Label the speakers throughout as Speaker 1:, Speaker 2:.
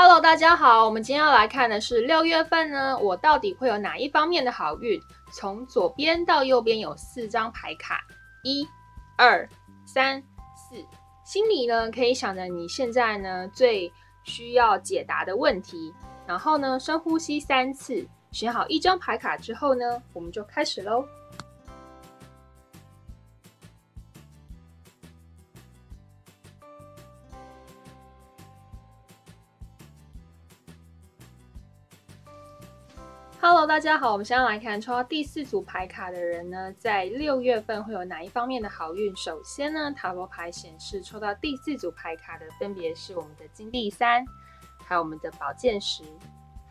Speaker 1: Hello，大家好，我们今天要来看的是六月份呢，我到底会有哪一方面的好运？从左边到右边有四张牌卡，一、二、三、四。心里呢可以想着你现在呢最需要解答的问题，然后呢深呼吸三次，选好一张牌卡之后呢，我们就开始喽。Hello，大家好，我们先来看抽到第四组牌卡的人呢，在六月份会有哪一方面的好运？首先呢，塔罗牌显示抽到第四组牌卡的分别是我们的金币三，还有我们的宝剑十，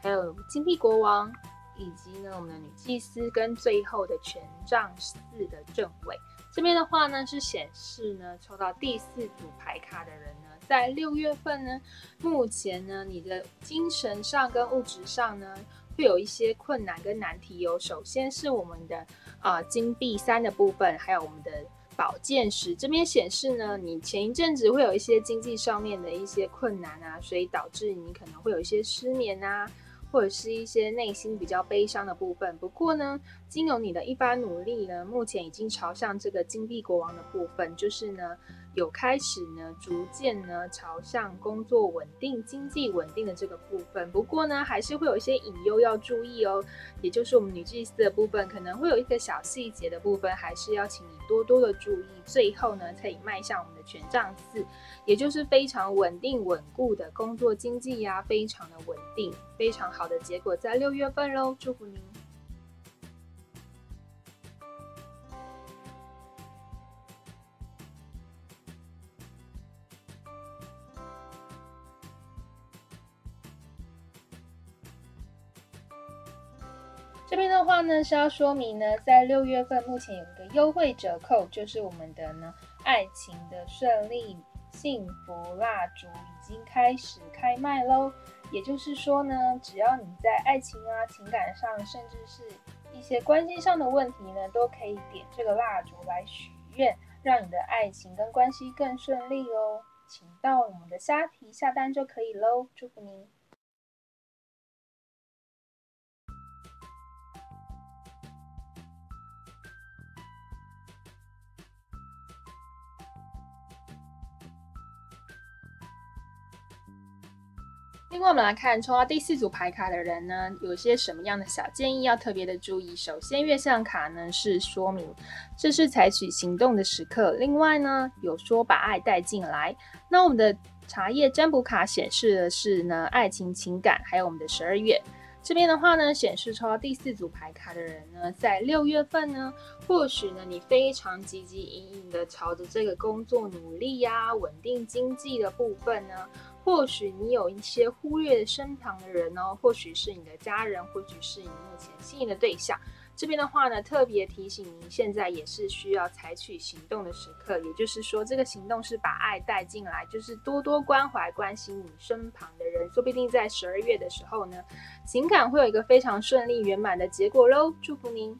Speaker 1: 还有金币国王，以及呢我们的女祭司跟最后的权杖四的正位。这边的话呢是显示呢抽到第四组牌卡的人呢，在六月份呢，目前呢你的精神上跟物质上呢。会有一些困难跟难题哦。首先是我们的啊金币三的部分，还有我们的宝剑十这边显示呢，你前一阵子会有一些经济上面的一些困难啊，所以导致你可能会有一些失眠啊，或者是一些内心比较悲伤的部分。不过呢，经由你的一番努力呢，目前已经朝向这个金币国王的部分，就是呢。有开始呢，逐渐呢朝向工作稳定、经济稳定的这个部分。不过呢，还是会有一些隐忧要注意哦。也就是我们女祭司的部分，可能会有一个小细节的部分，还是要请你多多的注意。最后呢，可以迈向我们的权杖四，也就是非常稳定稳固的工作经济呀，非常的稳定，非常好的结果在六月份喽。祝福您。这边的话呢是要说明呢，在六月份目前有一个优惠折扣，就是我们的呢爱情的顺利幸福蜡烛已经开始开卖喽。也就是说呢，只要你在爱情啊、情感上，甚至是一些关系上的问题呢，都可以点这个蜡烛来许愿，让你的爱情跟关系更顺利哦。请到我们的虾皮下单就可以喽，祝福您。另外，我们来看抽到第四组牌卡的人呢，有些什么样的小建议要特别的注意。首先，月相卡呢是说明这是采取行动的时刻。另外呢，有说把爱带进来。那我们的茶叶占卜卡显示的是呢，爱情、情感，还有我们的十二月。这边的话呢，显示抽到第四组牌卡的人呢，在六月份呢，或许呢，你非常积极隐隐的朝着这个工作努力呀，稳定经济的部分呢。或许你有一些忽略身旁的人哦，或许是你的家人，或许是你目前心仪的对象。这边的话呢，特别提醒您，现在也是需要采取行动的时刻。也就是说，这个行动是把爱带进来，就是多多关怀、关心你身旁的人。说不定在十二月的时候呢，情感会有一个非常顺利圆满的结果喽。祝福您。